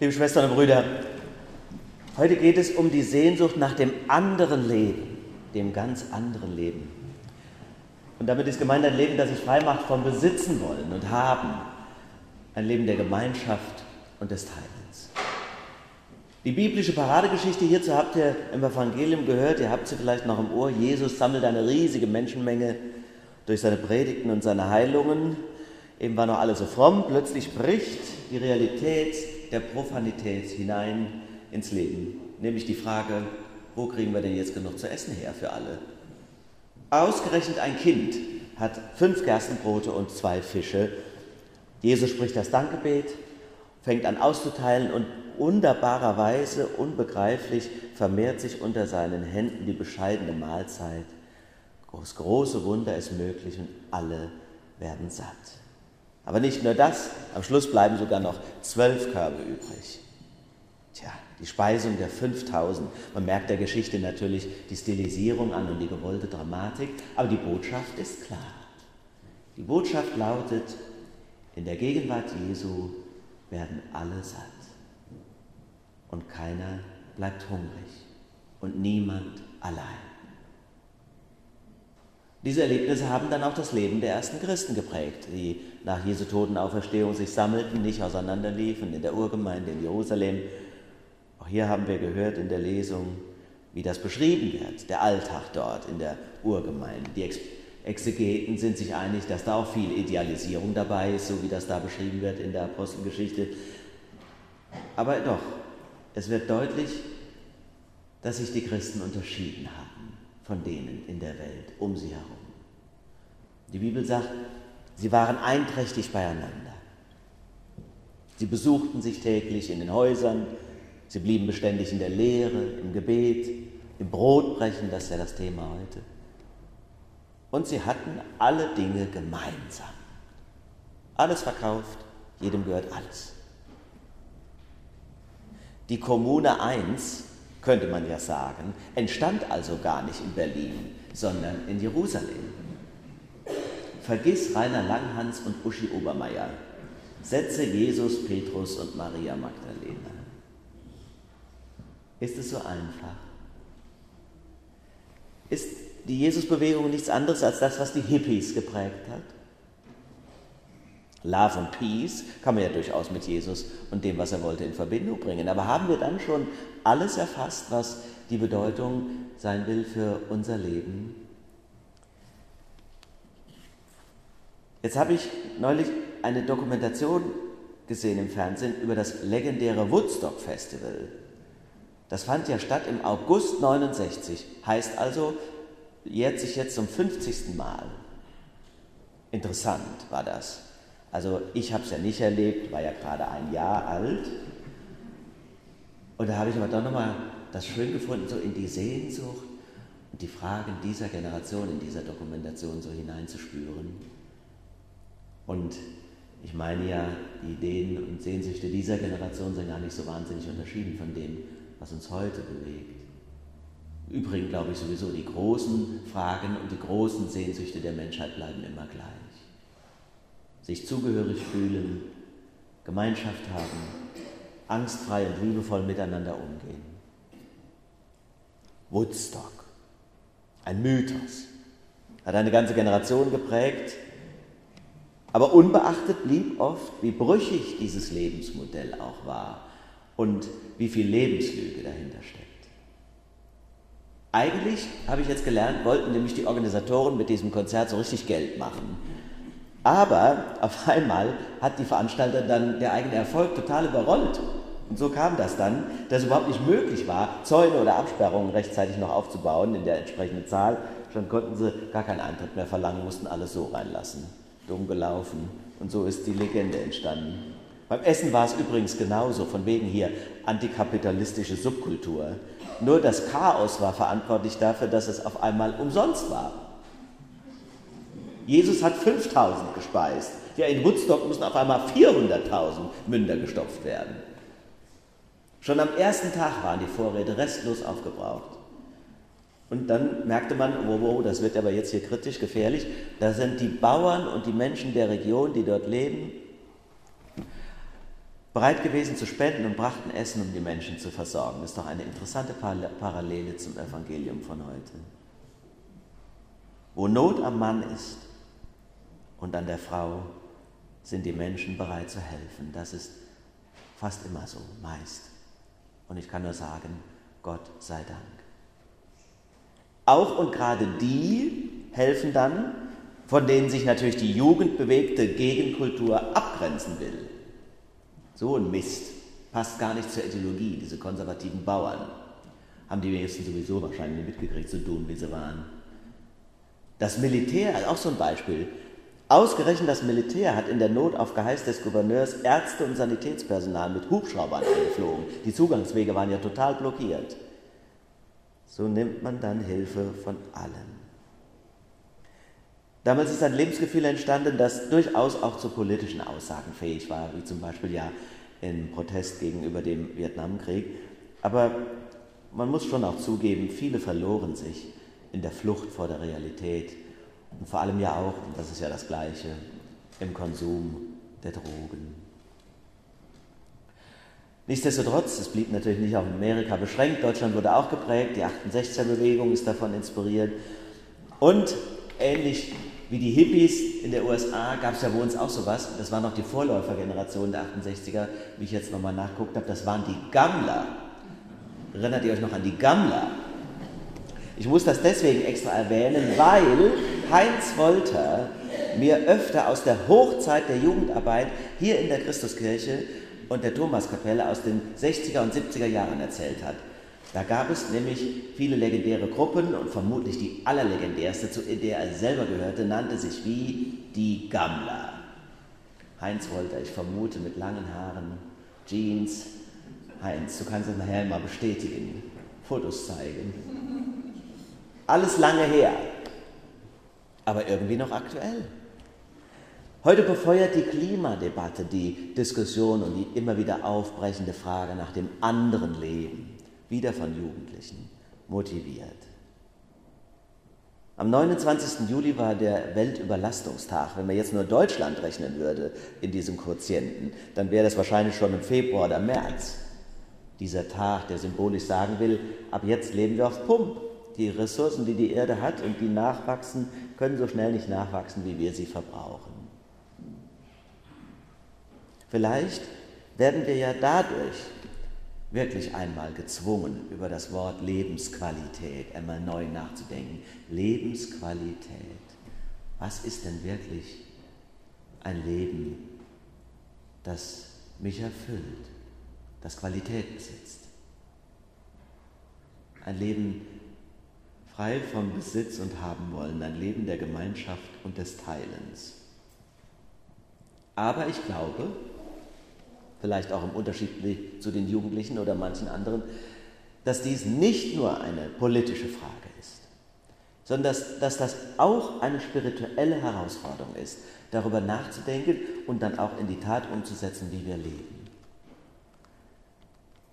Liebe Schwestern und Brüder, heute geht es um die Sehnsucht nach dem anderen Leben, dem ganz anderen Leben. Und damit ist gemeint ein Leben, das sich frei macht vom Besitzen wollen und haben. Ein Leben der Gemeinschaft und des Teilens. Die biblische Paradegeschichte hierzu habt ihr im Evangelium gehört, ihr habt sie vielleicht noch im Ohr. Jesus sammelt eine riesige Menschenmenge durch seine Predigten und seine Heilungen. Eben war noch alles so fromm, plötzlich bricht die Realität der Profanität hinein ins Leben, nämlich die Frage, wo kriegen wir denn jetzt genug zu essen her für alle? Ausgerechnet ein Kind hat fünf Gerstenbrote und zwei Fische. Jesus spricht das Dankgebet, fängt an auszuteilen und wunderbarerweise, unbegreiflich vermehrt sich unter seinen Händen die bescheidene Mahlzeit. Das große Wunder ist möglich und alle werden satt. Aber nicht nur das, am Schluss bleiben sogar noch zwölf Körbe übrig. Tja, die Speisung der 5000. Man merkt der Geschichte natürlich die Stilisierung an und die gewollte Dramatik, aber die Botschaft ist klar. Die Botschaft lautet, in der Gegenwart Jesu werden alle satt und keiner bleibt hungrig und niemand allein. Diese Erlebnisse haben dann auch das Leben der ersten Christen geprägt, die nach Jesu Totenauferstehung sich sammelten, nicht auseinanderliefen in der Urgemeinde in Jerusalem. Auch hier haben wir gehört in der Lesung, wie das beschrieben wird, der Alltag dort in der Urgemeinde. Die Exegeten sind sich einig, dass da auch viel Idealisierung dabei ist, so wie das da beschrieben wird in der Apostelgeschichte. Aber doch, es wird deutlich, dass sich die Christen unterschieden haben von denen in der Welt um sie herum. Die Bibel sagt, sie waren einträchtig beieinander. Sie besuchten sich täglich in den Häusern, sie blieben beständig in der Lehre, im Gebet, im Brotbrechen, das ist ja das Thema heute. Und sie hatten alle Dinge gemeinsam. Alles verkauft, jedem gehört alles. Die Kommune 1 könnte man ja sagen, entstand also gar nicht in Berlin, sondern in Jerusalem. Vergiss Rainer Langhans und Uschi Obermeier. Setze Jesus, Petrus und Maria Magdalena. Ist es so einfach? Ist die Jesusbewegung nichts anderes als das, was die Hippies geprägt hat? Love und Peace kann man ja durchaus mit Jesus und dem, was er wollte, in Verbindung bringen. Aber haben wir dann schon alles erfasst, was die Bedeutung sein will für unser Leben? Jetzt habe ich neulich eine Dokumentation gesehen im Fernsehen über das legendäre Woodstock Festival. Das fand ja statt im August 69, heißt also, jährt sich jetzt zum 50. Mal. Interessant war das. Also ich habe es ja nicht erlebt, war ja gerade ein Jahr alt. Und da habe ich aber doch nochmal das schön gefunden, so in die Sehnsucht und die Fragen dieser Generation in dieser Dokumentation so hineinzuspüren. Und ich meine ja, die Ideen und Sehnsüchte dieser Generation sind gar nicht so wahnsinnig unterschieden von dem, was uns heute bewegt. Im Übrigen glaube ich sowieso, die großen Fragen und die großen Sehnsüchte der Menschheit bleiben immer gleich sich zugehörig fühlen, Gemeinschaft haben, angstfrei und liebevoll miteinander umgehen. Woodstock, ein Mythos, hat eine ganze Generation geprägt, aber unbeachtet blieb oft, wie brüchig dieses Lebensmodell auch war und wie viel Lebenslüge dahinter steckt. Eigentlich, habe ich jetzt gelernt, wollten nämlich die Organisatoren mit diesem Konzert so richtig Geld machen. Aber auf einmal hat die Veranstalter dann der eigene Erfolg total überrollt. Und so kam das dann, dass es überhaupt nicht möglich war, Zäune oder Absperrungen rechtzeitig noch aufzubauen in der entsprechenden Zahl. Schon konnten sie gar keinen Eintritt mehr verlangen, mussten alles so reinlassen. Dumm gelaufen. Und so ist die Legende entstanden. Beim Essen war es übrigens genauso, von wegen hier antikapitalistische Subkultur. Nur das Chaos war verantwortlich dafür, dass es auf einmal umsonst war. Jesus hat 5000 gespeist. Ja, in Woodstock müssen auf einmal 400.000 Münder gestopft werden. Schon am ersten Tag waren die Vorräte restlos aufgebraucht. Und dann merkte man, oh, oh, das wird aber jetzt hier kritisch gefährlich, da sind die Bauern und die Menschen der Region, die dort leben, bereit gewesen zu spenden und brachten Essen, um die Menschen zu versorgen. Das ist doch eine interessante Parallele zum Evangelium von heute. Wo Not am Mann ist und an der Frau, sind die Menschen bereit zu helfen. Das ist fast immer so, meist. Und ich kann nur sagen, Gott sei Dank. Auch und gerade die helfen dann, von denen sich natürlich die jugendbewegte Gegenkultur abgrenzen will. So ein Mist. Passt gar nicht zur Ideologie, diese konservativen Bauern. Haben die wenigsten sowieso wahrscheinlich mitgekriegt, so dumm wie sie waren. Das Militär, also auch so ein Beispiel. Ausgerechnet das Militär hat in der Not auf Geheiß des Gouverneurs Ärzte und Sanitätspersonal mit Hubschraubern eingeflogen. Die Zugangswege waren ja total blockiert. So nimmt man dann Hilfe von allen. Damals ist ein Lebensgefühl entstanden, das durchaus auch zu politischen Aussagen fähig war, wie zum Beispiel ja im Protest gegenüber dem Vietnamkrieg. Aber man muss schon auch zugeben, viele verloren sich in der Flucht vor der Realität und vor allem ja auch, und das ist ja das Gleiche, im Konsum der Drogen. Nichtsdestotrotz, es blieb natürlich nicht auf Amerika beschränkt, Deutschland wurde auch geprägt, die 68er-Bewegung ist davon inspiriert. Und ähnlich wie die Hippies in der USA gab es ja bei uns auch sowas, das war noch die Vorläufergeneration der 68er, wie ich jetzt nochmal nachguckt habe, das waren die Gammler. Erinnert ihr euch noch an die Gammler? Ich muss das deswegen extra erwähnen, weil Heinz Wolter mir öfter aus der Hochzeit der Jugendarbeit hier in der Christuskirche und der Thomaskapelle aus den 60er und 70er Jahren erzählt hat. Da gab es nämlich viele legendäre Gruppen und vermutlich die allerlegendärste, zu der er selber gehörte, nannte sich wie die Gammler. Heinz Wolter, ich vermute mit langen Haaren, Jeans. Heinz, du kannst es nachher mal bestätigen, Fotos zeigen. Alles lange her, aber irgendwie noch aktuell. Heute befeuert die Klimadebatte die Diskussion und die immer wieder aufbrechende Frage nach dem anderen Leben, wieder von Jugendlichen, motiviert. Am 29. Juli war der Weltüberlastungstag. Wenn man jetzt nur Deutschland rechnen würde in diesem Quotienten, dann wäre das wahrscheinlich schon im Februar oder März. Dieser Tag, der symbolisch sagen will, ab jetzt leben wir auf Pump. Die Ressourcen, die die Erde hat und die nachwachsen, können so schnell nicht nachwachsen, wie wir sie verbrauchen. Vielleicht werden wir ja dadurch wirklich einmal gezwungen, über das Wort Lebensqualität einmal neu nachzudenken. Lebensqualität. Was ist denn wirklich ein Leben, das mich erfüllt, das Qualität besitzt? Ein Leben frei vom Besitz und haben wollen, ein Leben der Gemeinschaft und des Teilens. Aber ich glaube, vielleicht auch im Unterschied zu den Jugendlichen oder manchen anderen, dass dies nicht nur eine politische Frage ist, sondern dass, dass das auch eine spirituelle Herausforderung ist, darüber nachzudenken und dann auch in die Tat umzusetzen, wie wir leben.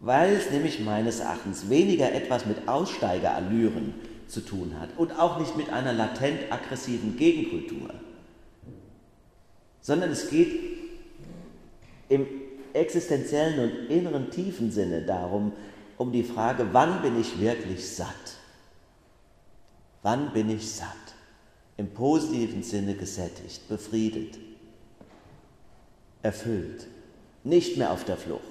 Weil es nämlich meines Erachtens weniger etwas mit Aussteigerallüren zu tun hat und auch nicht mit einer latent aggressiven Gegenkultur, sondern es geht im existenziellen und inneren tiefen Sinne darum, um die Frage, wann bin ich wirklich satt? Wann bin ich satt? Im positiven Sinne gesättigt, befriedet, erfüllt, nicht mehr auf der Flucht,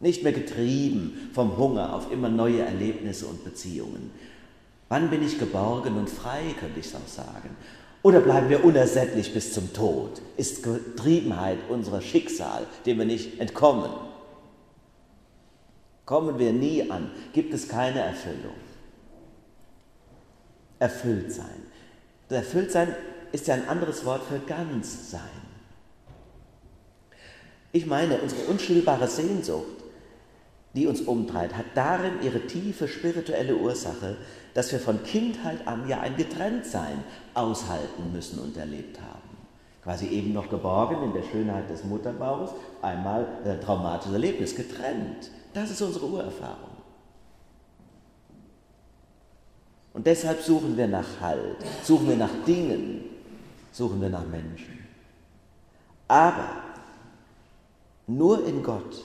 nicht mehr getrieben vom Hunger auf immer neue Erlebnisse und Beziehungen. Wann bin ich geborgen und frei, könnte ich auch sagen. Oder bleiben wir unersättlich bis zum Tod? Ist Getriebenheit unser Schicksal, dem wir nicht entkommen? Kommen wir nie an, gibt es keine Erfüllung. Erfüllt sein. Erfüllt sein ist ja ein anderes Wort für ganz sein. Ich meine, unsere unstillbare Sehnsucht, die uns umtreibt, hat darin ihre tiefe spirituelle Ursache, dass wir von Kindheit an ja ein Getrenntsein aushalten müssen und erlebt haben. Quasi eben noch geborgen in der Schönheit des Mutterbauches, einmal ein traumatisches Erlebnis, getrennt. Das ist unsere Urerfahrung. Und deshalb suchen wir nach Halt, suchen wir nach Dingen, suchen wir nach Menschen. Aber Nur in Gott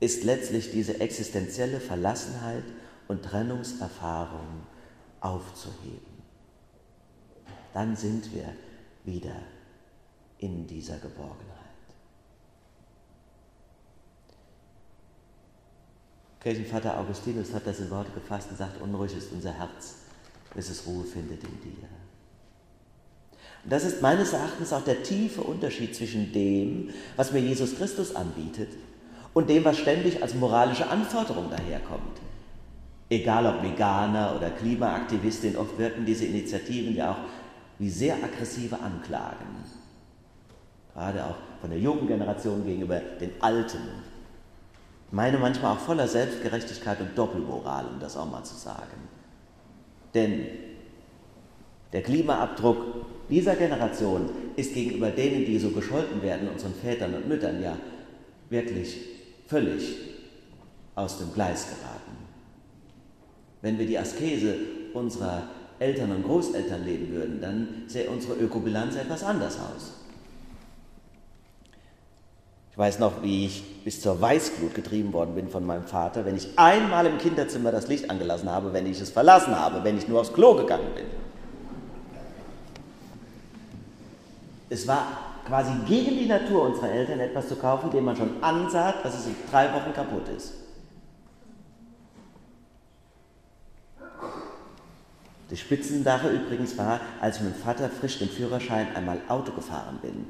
ist letztlich diese existenzielle Verlassenheit und Trennungserfahrung aufzuheben. Dann sind wir wieder in dieser Geborgenheit. Kirchenvater Augustinus hat das in Worte gefasst und sagt, unruhig ist unser Herz, bis es Ruhe findet in dir. Und das ist meines Erachtens auch der tiefe Unterschied zwischen dem, was mir Jesus Christus anbietet, und dem, was ständig als moralische Anforderung daherkommt. Egal ob Veganer oder Klimaaktivistin, oft wirken diese Initiativen ja auch wie sehr aggressive Anklagen. Gerade auch von der jungen Generation gegenüber den Alten. Meine manchmal auch voller Selbstgerechtigkeit und Doppelmoral, um das auch mal zu sagen. Denn der Klimaabdruck dieser Generation ist gegenüber denen, die so gescholten werden, unseren Vätern und Müttern, ja wirklich völlig aus dem Gleis geraten. Wenn wir die Askese unserer Eltern und Großeltern leben würden, dann sähe unsere Ökobilanz etwas anders aus. Ich weiß noch, wie ich bis zur Weißglut getrieben worden bin von meinem Vater, wenn ich einmal im Kinderzimmer das Licht angelassen habe, wenn ich es verlassen habe, wenn ich nur aufs Klo gegangen bin. Es war quasi gegen die Natur unserer Eltern etwas zu kaufen, dem man schon ansagt, dass es in drei Wochen kaputt ist. Die Spitzensache übrigens war, als ich mit dem Vater frisch den Führerschein einmal Auto gefahren bin,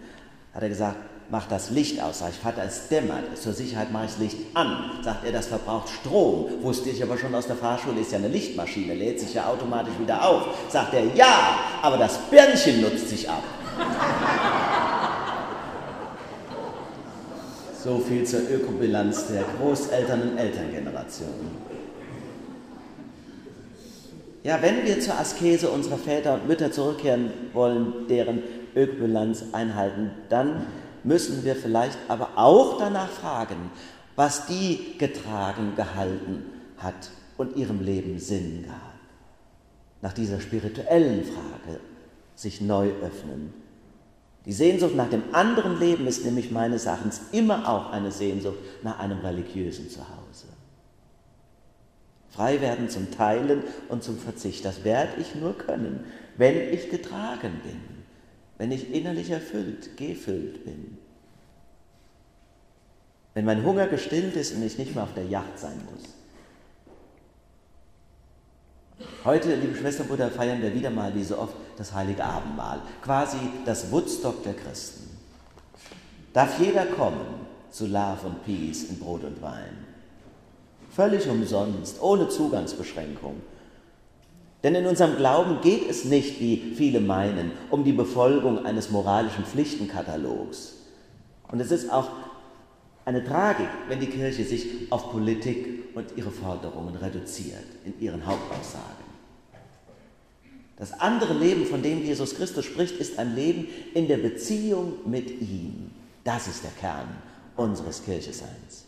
hat er gesagt, mach das Licht aus. Sag ich, Vater, es dämmert. Zur Sicherheit mache ich das Licht an. Sagt er, das verbraucht Strom. Wusste ich aber schon aus der Fahrschule, ist ja eine Lichtmaschine, lädt sich ja automatisch wieder auf. Sagt er, ja, aber das Birnchen nutzt sich ab. So viel zur Ökobilanz der Großeltern- und Elterngeneration. Ja, wenn wir zur Askese unserer Väter und Mütter zurückkehren wollen, deren Ökobilanz einhalten, dann müssen wir vielleicht aber auch danach fragen, was die getragen, gehalten hat und ihrem Leben Sinn gab. Nach dieser spirituellen Frage sich neu öffnen die Sehnsucht nach dem anderen Leben ist nämlich meines Erachtens immer auch eine Sehnsucht nach einem religiösen Zuhause. Frei werden zum Teilen und zum Verzicht, das werde ich nur können, wenn ich getragen bin, wenn ich innerlich erfüllt, gefüllt bin. Wenn mein Hunger gestillt ist und ich nicht mehr auf der Yacht sein muss. Heute, liebe Schwestern und Brüder, feiern wir wieder mal, wie so oft, das heilige Abendmahl, quasi das Woodstock der Christen. Darf jeder kommen zu Love und Peace in Brot und Wein. Völlig umsonst, ohne Zugangsbeschränkung. Denn in unserem Glauben geht es nicht, wie viele meinen, um die Befolgung eines moralischen Pflichtenkatalogs. Und es ist auch eine Tragik, wenn die Kirche sich auf Politik und ihre Forderungen reduziert in ihren Hauptaussagen. Das andere Leben, von dem Jesus Christus spricht, ist ein Leben in der Beziehung mit ihm. Das ist der Kern unseres Kircheseins.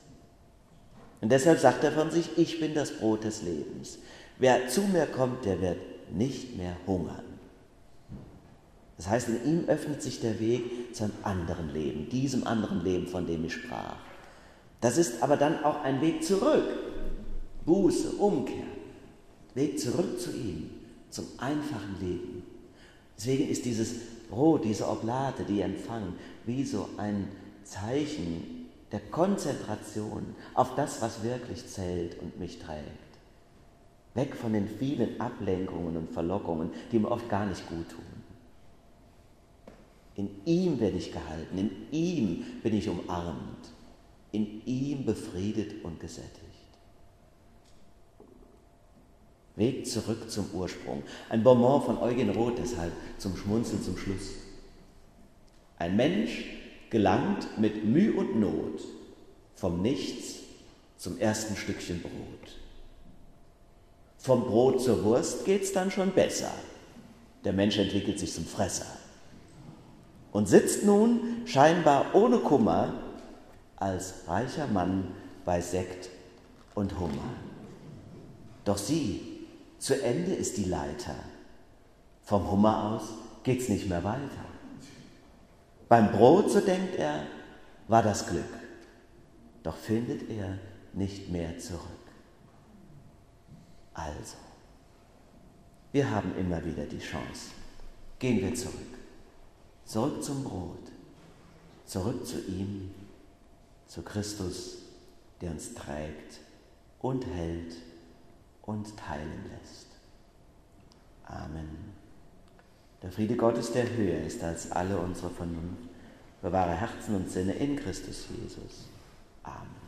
Und deshalb sagt er von sich, ich bin das Brot des Lebens. Wer zu mir kommt, der wird nicht mehr hungern. Das heißt, in ihm öffnet sich der Weg zu einem anderen Leben, diesem anderen Leben, von dem ich sprach. Das ist aber dann auch ein Weg zurück. Buße, Umkehr. Weg zurück zu ihm zum einfachen Leben. Deswegen ist dieses Brot, diese Oblate, die Empfang, wie so ein Zeichen der Konzentration auf das, was wirklich zählt und mich trägt. Weg von den vielen Ablenkungen und Verlockungen, die mir oft gar nicht gut tun. In ihm werde ich gehalten, in ihm bin ich umarmt, in ihm befriedet und gesättigt. Weg zurück zum Ursprung. Ein Bonbon von Eugen Roth deshalb zum Schmunzeln zum Schluss. Ein Mensch gelangt mit Mühe und Not vom Nichts zum ersten Stückchen Brot. Vom Brot zur Wurst geht's dann schon besser. Der Mensch entwickelt sich zum Fresser und sitzt nun scheinbar ohne Kummer als reicher Mann bei Sekt und Hummer. Doch sieh, zu Ende ist die Leiter. Vom Hummer aus geht's nicht mehr weiter. Beim Brot, so denkt er, war das Glück. doch findet er nicht mehr zurück. Also, wir haben immer wieder die Chance. Gehen wir zurück. Zurück zum Brot. Zurück zu ihm, zu Christus, der uns trägt und hält und teilen lässt. Amen. Der Friede Gottes, der höher ist als alle unsere Vernunft, bewahre Herzen und Sinne in Christus Jesus. Amen.